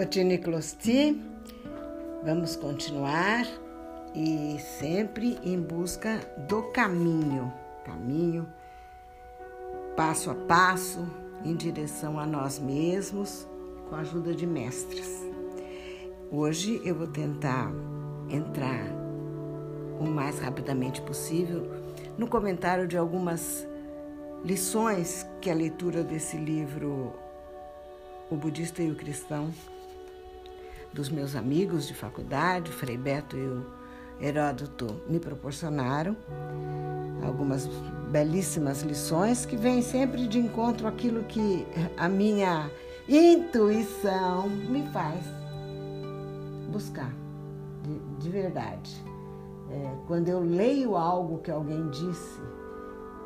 Otine Closti, vamos continuar e sempre em busca do caminho, caminho passo a passo em direção a nós mesmos, com a ajuda de mestres. Hoje eu vou tentar entrar o mais rapidamente possível no comentário de algumas lições que a leitura desse livro, O Budista e o Cristão, dos meus amigos de faculdade, o Frei Beto e o Heródoto, me proporcionaram. Algumas belíssimas lições que vêm sempre de encontro àquilo que a minha intuição me faz buscar, de, de verdade. É, quando eu leio algo que alguém disse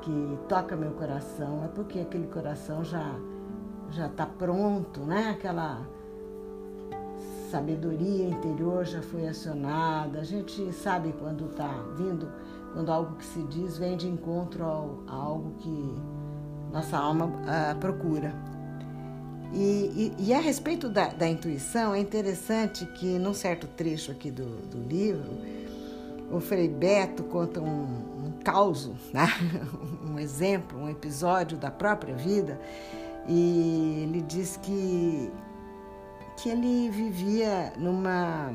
que toca meu coração, é porque aquele coração já já está pronto, né? Aquela sabedoria interior já foi acionada. A gente sabe quando está vindo, quando algo que se diz vem de encontro ao, a algo que nossa alma ah, procura. E, e, e, a respeito da, da, intuição, é interessante que num certo trecho aqui do, do livro, o Frei Beto conta um, um caos, né? um exemplo, um episódio da própria vida, e ele diz que que ele vivia numa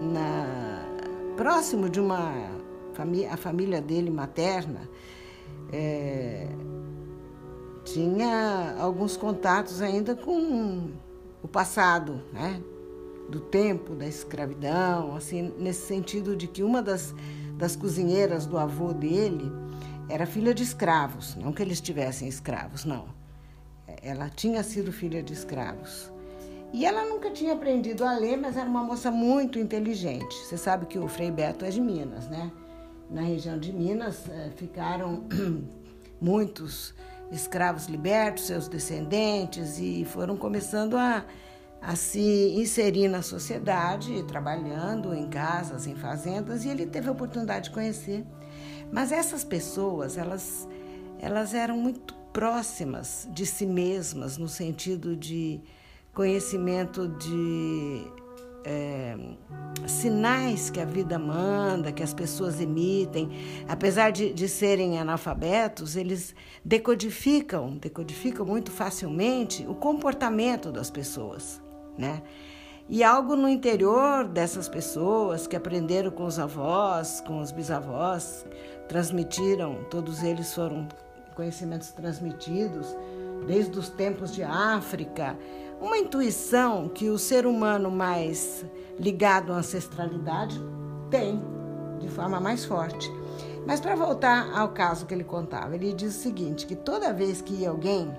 na próximo de uma família a família dele materna é, tinha alguns contatos ainda com o passado né? Do tempo da escravidão assim nesse sentido de que uma das das cozinheiras do avô dele era filha de escravos não que eles tivessem escravos não ela tinha sido filha de escravos. E ela nunca tinha aprendido a ler, mas era uma moça muito inteligente. Você sabe que o Frei Beto é de Minas, né? Na região de Minas eh, ficaram muitos escravos libertos, seus descendentes, e foram começando a, a se inserir na sociedade, trabalhando em casas, em fazendas, e ele teve a oportunidade de conhecer. Mas essas pessoas, elas, elas eram muito próximas de si mesmas, no sentido de conhecimento de é, sinais que a vida manda, que as pessoas emitem. Apesar de, de serem analfabetos, eles decodificam, decodificam muito facilmente o comportamento das pessoas, né? E algo no interior dessas pessoas que aprenderam com os avós, com os bisavós, transmitiram, todos eles foram conhecimentos transmitidos desde os tempos de África, uma intuição que o ser humano mais ligado à ancestralidade tem de forma mais forte. Mas para voltar ao caso que ele contava, ele diz o seguinte, que toda vez que ia alguém,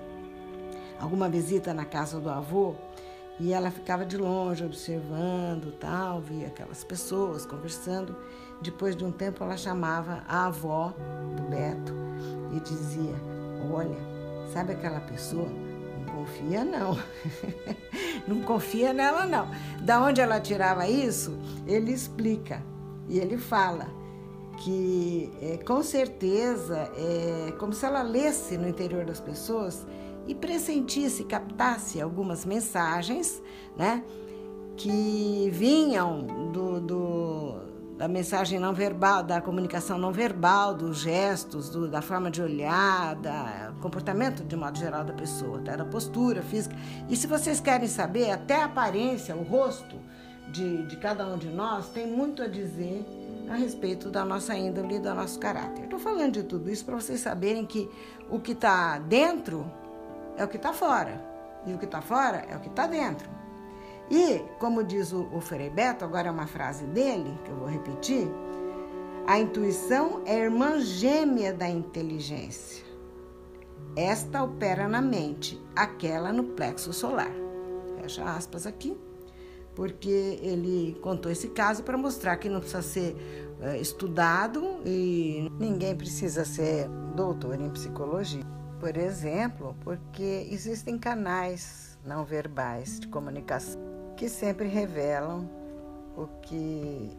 alguma visita na casa do avô, e ela ficava de longe observando, tal, via aquelas pessoas conversando. Depois de um tempo, ela chamava a avó do Beto dizia: Olha, sabe aquela pessoa? Não confia, não. não confia nela, não. Da onde ela tirava isso, ele explica e ele fala que é, com certeza é como se ela lesse no interior das pessoas e pressentisse, captasse algumas mensagens, né? Que vinham do, do, da mensagem não verbal, da comunicação não verbal, dos gestos, do, da forma de olhar, do comportamento de modo geral da pessoa, tá? da postura física. E se vocês querem saber, até a aparência, o rosto de, de cada um de nós tem muito a dizer a respeito da nossa índole e do nosso caráter. Estou falando de tudo isso para vocês saberem que o que está dentro é o que está fora. E o que está fora é o que está dentro. E, como diz o, o Frei Beto, agora é uma frase dele, que eu vou repetir: a intuição é irmã gêmea da inteligência. Esta opera na mente, aquela no plexo solar. Fecha aspas aqui, porque ele contou esse caso para mostrar que não precisa ser uh, estudado e ninguém precisa ser doutor em psicologia por exemplo, porque existem canais não verbais de comunicação que sempre revelam o que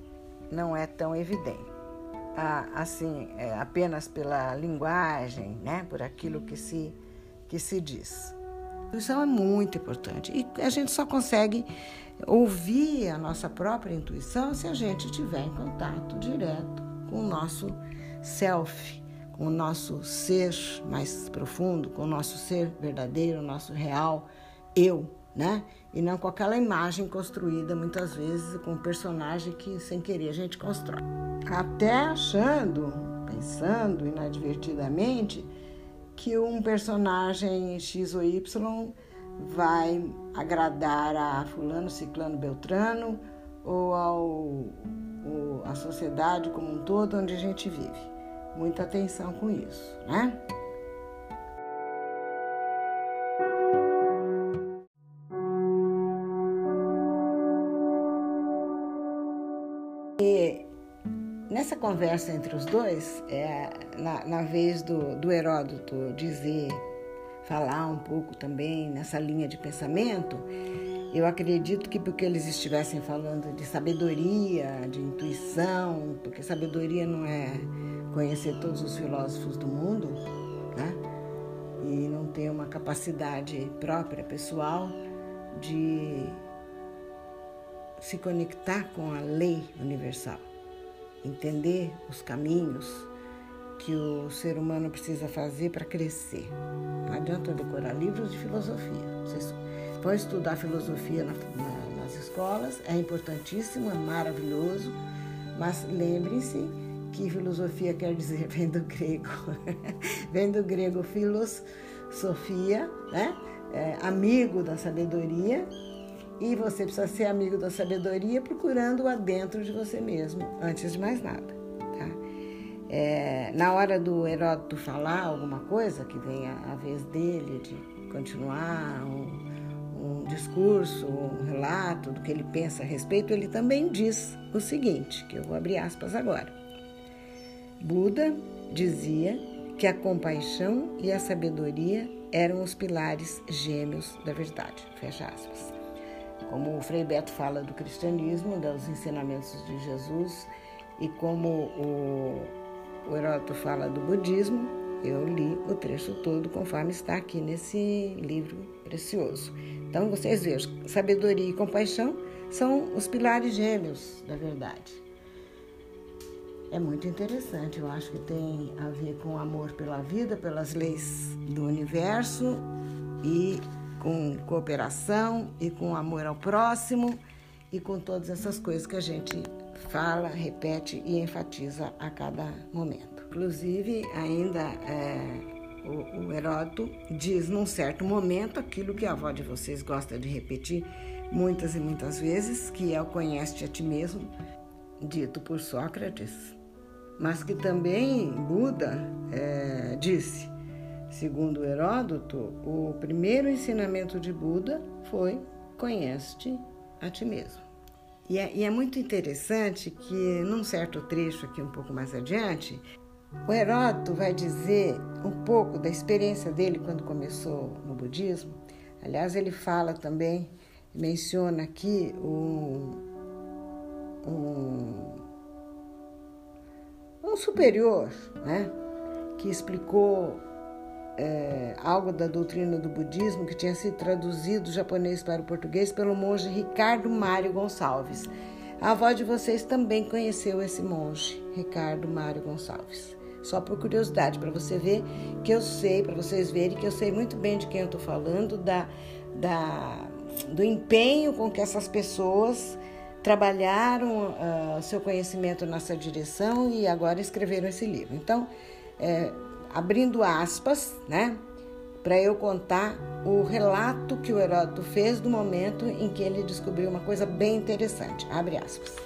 não é tão evidente. Ah, assim, é, apenas pela linguagem, né, por aquilo que se, que se diz. intuição é muito importante e a gente só consegue ouvir a nossa própria intuição se a gente tiver em contato direto com o nosso self, com o nosso ser mais profundo, com o nosso ser verdadeiro, o nosso real eu, né? E não com aquela imagem construída muitas vezes com um personagem que sem querer a gente constrói. Até achando, pensando inadvertidamente, que um personagem X ou Y vai agradar a fulano, ciclano, beltrano ou ao a sociedade como um todo onde a gente vive. Muita atenção com isso, né? Conversa entre os dois, é, na, na vez do, do Heródoto dizer, falar um pouco também nessa linha de pensamento, eu acredito que porque eles estivessem falando de sabedoria, de intuição, porque sabedoria não é conhecer todos os filósofos do mundo, né? E não ter uma capacidade própria, pessoal, de se conectar com a lei universal, entender os caminhos que o ser humano precisa fazer para crescer. Não adianta decorar livros de filosofia. Vocês vão estudar filosofia na, na, nas escolas, é importantíssimo, é maravilhoso, mas lembrem-se que filosofia quer dizer, vem do grego, vem do grego philos, sofia, né? É, amigo da sabedoria, e você precisa ser amigo da sabedoria procurando-a dentro de você mesmo, antes de mais nada. Tá? É, na hora do Heródoto falar alguma coisa, que vem a, a vez dele de continuar um, um discurso, um relato do que ele pensa a respeito, ele também diz o seguinte, que eu vou abrir aspas agora. Buda dizia que a compaixão e a sabedoria eram os pilares gêmeos da verdade. Fecha aspas. Como o Frei Beto fala do cristianismo, dos ensinamentos de Jesus, e como o, o Heródoto fala do budismo, eu li o trecho todo conforme está aqui nesse livro precioso. Então vocês vejam, sabedoria e compaixão são os pilares gêmeos da verdade. É muito interessante, eu acho que tem a ver com amor pela vida, pelas leis do universo e com cooperação e com amor ao próximo e com todas essas coisas que a gente fala, repete e enfatiza a cada momento. Inclusive, ainda é, o, o Heródoto diz num certo momento aquilo que a avó de vocês gosta de repetir muitas e muitas vezes, que é o conhece a ti mesmo, dito por Sócrates, mas que também Buda é, disse Segundo Heródoto, o primeiro ensinamento de Buda foi: conhece-te a ti mesmo. E é, e é, muito interessante que, num certo trecho aqui, um pouco mais adiante, o Heródoto vai dizer um pouco da experiência dele quando começou no budismo. Aliás, ele fala também, menciona aqui um, um, um superior, né, que explicou é, algo da doutrina do budismo que tinha sido traduzido do japonês para o português pelo monge Ricardo Mário Gonçalves. A avó de vocês também conheceu esse monge, Ricardo Mário Gonçalves. Só por curiosidade, para você ver que eu sei, para vocês verem que eu sei muito bem de quem eu estou falando, da, da, do empenho com que essas pessoas trabalharam uh, seu conhecimento nessa direção e agora escreveram esse livro. Então, é, abrindo aspas, né? Para eu contar o relato que o Heródoto fez do momento em que ele descobriu uma coisa bem interessante. Abre aspas.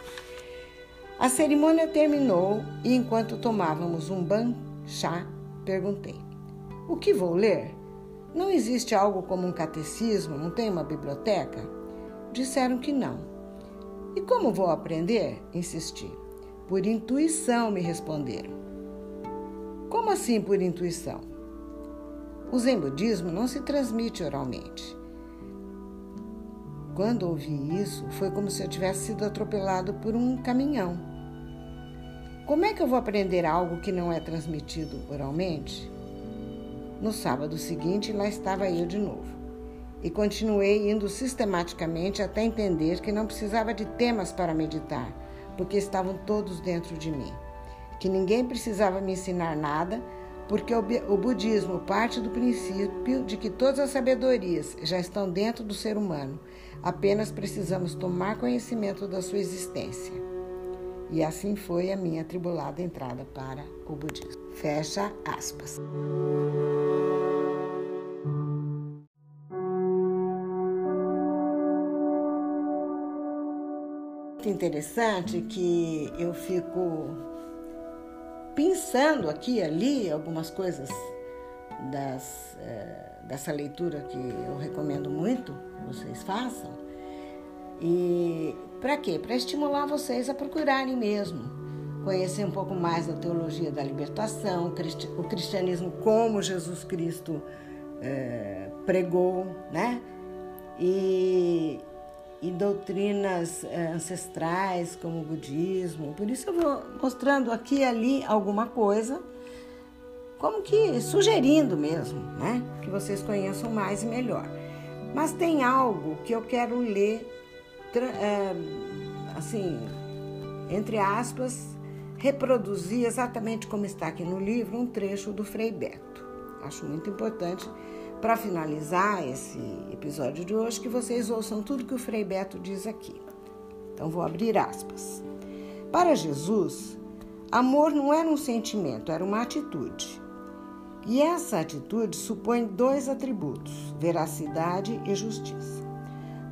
A cerimônia terminou e enquanto tomávamos um ban chá, perguntei: O que vou ler? Não existe algo como um catecismo? Não tem uma biblioteca? Disseram que não. E como vou aprender? Insisti. Por intuição, me responderam. Como assim por intuição? O Zen budismo não se transmite oralmente. Quando ouvi isso, foi como se eu tivesse sido atropelado por um caminhão. Como é que eu vou aprender algo que não é transmitido oralmente? No sábado seguinte, lá estava eu de novo. e continuei indo sistematicamente até entender que não precisava de temas para meditar, porque estavam todos dentro de mim. Que ninguém precisava me ensinar nada, porque o budismo parte do princípio de que todas as sabedorias já estão dentro do ser humano, apenas precisamos tomar conhecimento da sua existência. E assim foi a minha tribulada entrada para o budismo. Fecha aspas. interessante que eu fico pensando aqui e ali algumas coisas das, é, dessa leitura que eu recomendo muito vocês façam. E para quê? Para estimular vocês a procurarem mesmo, conhecer um pouco mais da teologia da libertação, o cristianismo como Jesus Cristo é, pregou, né? E, e doutrinas é, ancestrais como o budismo. Por isso eu vou mostrando aqui e ali alguma coisa, como que sugerindo mesmo, né? Que vocês conheçam mais e melhor. Mas tem algo que eu quero ler, é, assim, entre aspas, reproduzir exatamente como está aqui no livro um trecho do Frei Beto. Acho muito importante para finalizar esse episódio de hoje, que vocês ouçam tudo que o Frei Beto diz aqui. Então, vou abrir aspas. Para Jesus, amor não era um sentimento, era uma atitude. E essa atitude supõe dois atributos: veracidade e justiça.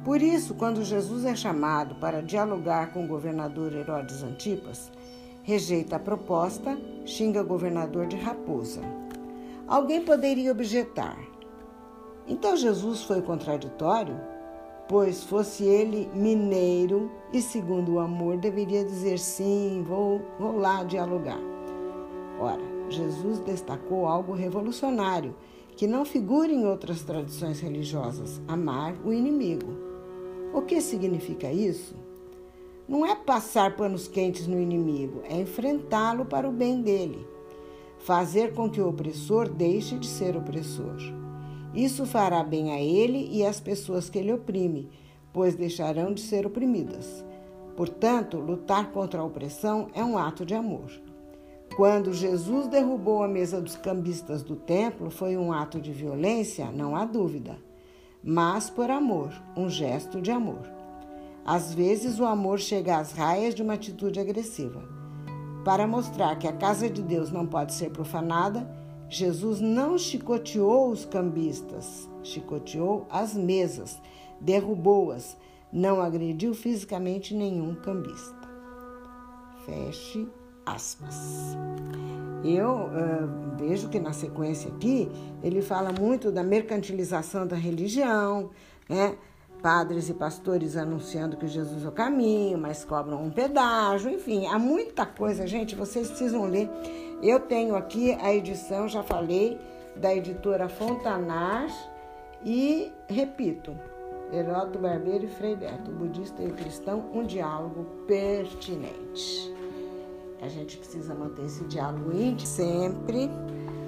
Por isso, quando Jesus é chamado para dialogar com o governador Herodes Antipas, rejeita a proposta, xinga o governador de raposa. Alguém poderia objetar: então Jesus foi contraditório, pois fosse ele mineiro e segundo o amor deveria dizer sim, vou, vou lá dialogar. Ora, Jesus destacou algo revolucionário que não figura em outras tradições religiosas: amar o inimigo. O que significa isso? Não é passar panos quentes no inimigo, é enfrentá-lo para o bem dele, fazer com que o opressor deixe de ser opressor. Isso fará bem a ele e às pessoas que ele oprime, pois deixarão de ser oprimidas. Portanto, lutar contra a opressão é um ato de amor. Quando Jesus derrubou a mesa dos cambistas do templo, foi um ato de violência, não há dúvida, mas por amor, um gesto de amor. Às vezes, o amor chega às raias de uma atitude agressiva. Para mostrar que a casa de Deus não pode ser profanada, Jesus não chicoteou os cambistas, chicoteou as mesas, derrubou-as, não agrediu fisicamente nenhum cambista. Feche aspas. Eu uh, vejo que na sequência aqui ele fala muito da mercantilização da religião, né? Padres e pastores anunciando que Jesus é o caminho, mas cobram um pedágio, enfim, há muita coisa, gente. Vocês precisam ler eu tenho aqui a edição, já falei, da editora Fontanar e, repito, Heródoto Barbeiro e Frei Beto, budista e cristão, um diálogo pertinente. A gente precisa manter esse diálogo íntimo sempre,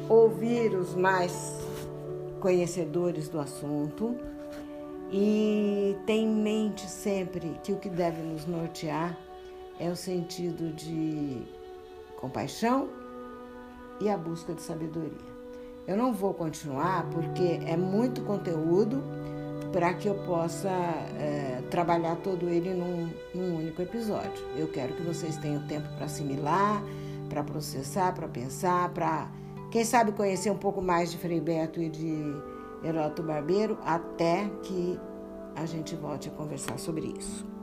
ouvir os mais conhecedores do assunto e ter em mente sempre que o que deve nos nortear é o sentido de compaixão e a busca de sabedoria. Eu não vou continuar porque é muito conteúdo para que eu possa é, trabalhar todo ele num, num único episódio. Eu quero que vocês tenham tempo para assimilar, para processar, para pensar, para, quem sabe, conhecer um pouco mais de Frei Beto e de Heródoto Barbeiro, até que a gente volte a conversar sobre isso.